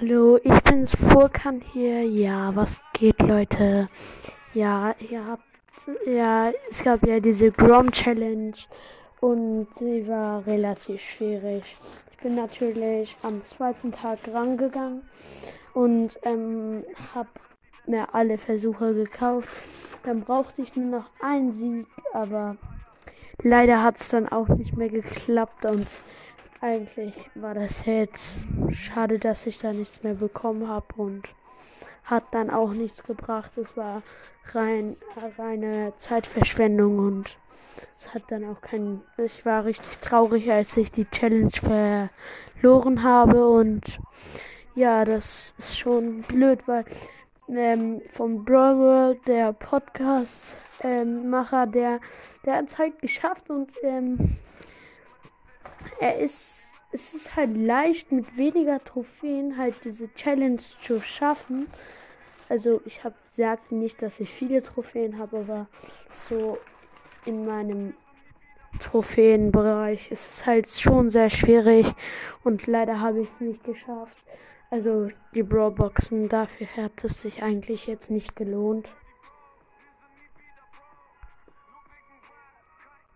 Hallo, ich bin's Furkan hier. Ja, was geht, Leute? Ja, ihr habt, ja, es gab ja diese Grom Challenge und sie war relativ schwierig. Ich bin natürlich am zweiten Tag rangegangen und ähm, habe mir alle Versuche gekauft. Dann brauchte ich nur noch einen Sieg, aber leider hat es dann auch nicht mehr geklappt und eigentlich war das jetzt schade, dass ich da nichts mehr bekommen habe und hat dann auch nichts gebracht. Es war rein reine Zeitverschwendung und es hat dann auch kein. Ich war richtig traurig, als ich die Challenge verloren habe und ja, das ist schon blöd, weil ähm, vom Brawl der Podcast-Macher, ähm, der, der hat es halt geschafft und ähm, er ist, es ist halt leicht mit weniger Trophäen halt diese Challenge zu schaffen. Also ich habe gesagt nicht, dass ich viele Trophäen habe, aber so in meinem Trophäenbereich ist es halt schon sehr schwierig und leider habe ich es nicht geschafft. Also die Brawlboxen, dafür hat es sich eigentlich jetzt nicht gelohnt.